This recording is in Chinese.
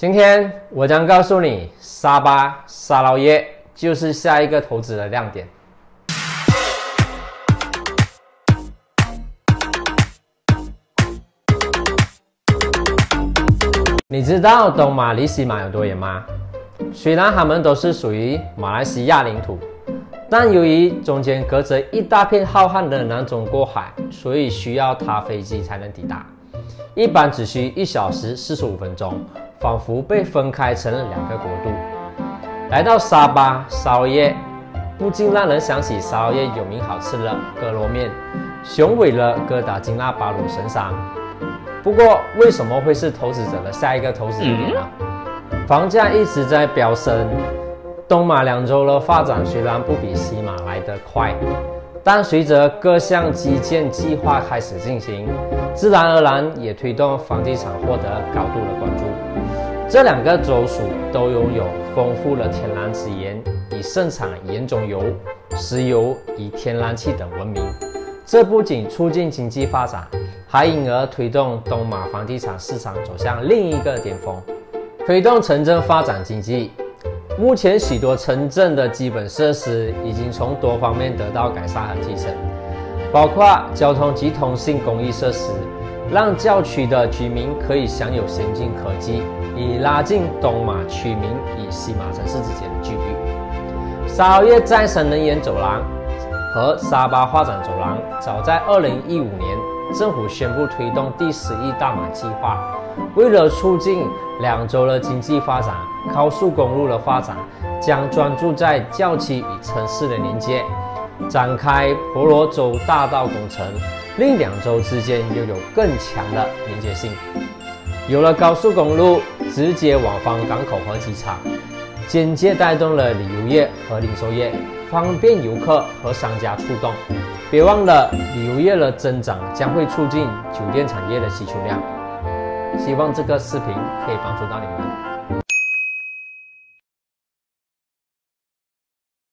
今天我将告诉你，沙巴沙捞耶就是下一个投资的亮点。你知道东马离西马有多远吗？虽然它们都是属于马来西亚领土，但由于中间隔着一大片浩瀚的南中国海，所以需要搭飞机才能抵达。一般只需一小时四十五分钟，仿佛被分开成了两个国度。来到沙巴沙捞越，不禁让人想起沙捞越有名好吃的哥罗面、雄伟的哥打金纳巴鲁神山。不过，为什么会是投资者的下一个投资点呢？房价一直在飙升，东马两州的发展虽然不比西马来得快。但随着各项基建计划开始进行，自然而然也推动房地产获得高度的关注。这两个州属都拥有丰富的天然资源，以盛产盐种油、石油以天然气等闻名。这不仅促进经济发展，还因而推动东马房地产市场走向另一个巅峰，推动城镇发展经济。目前，许多城镇的基本设施已经从多方面得到改善和提升，包括交通及通信公益设施，让郊区的居民可以享有先进科技，以拉近东马区民与西马城市之间的距离。沙捞越再生能源走廊和沙巴发展走廊，早在2015年，政府宣布推动第十一大马计划。为了促进两州的经济发展，高速公路的发展将专注在郊区与城市的连接，展开婆罗洲大道工程，令两州之间拥有更强的连接性。有了高速公路直接往返港口和机场，间接带动了旅游业和零售业，方便游客和商家触动。别忘了，旅游业的增长将会促进酒店产业的需求量。希望这个视频可以帮助到你们。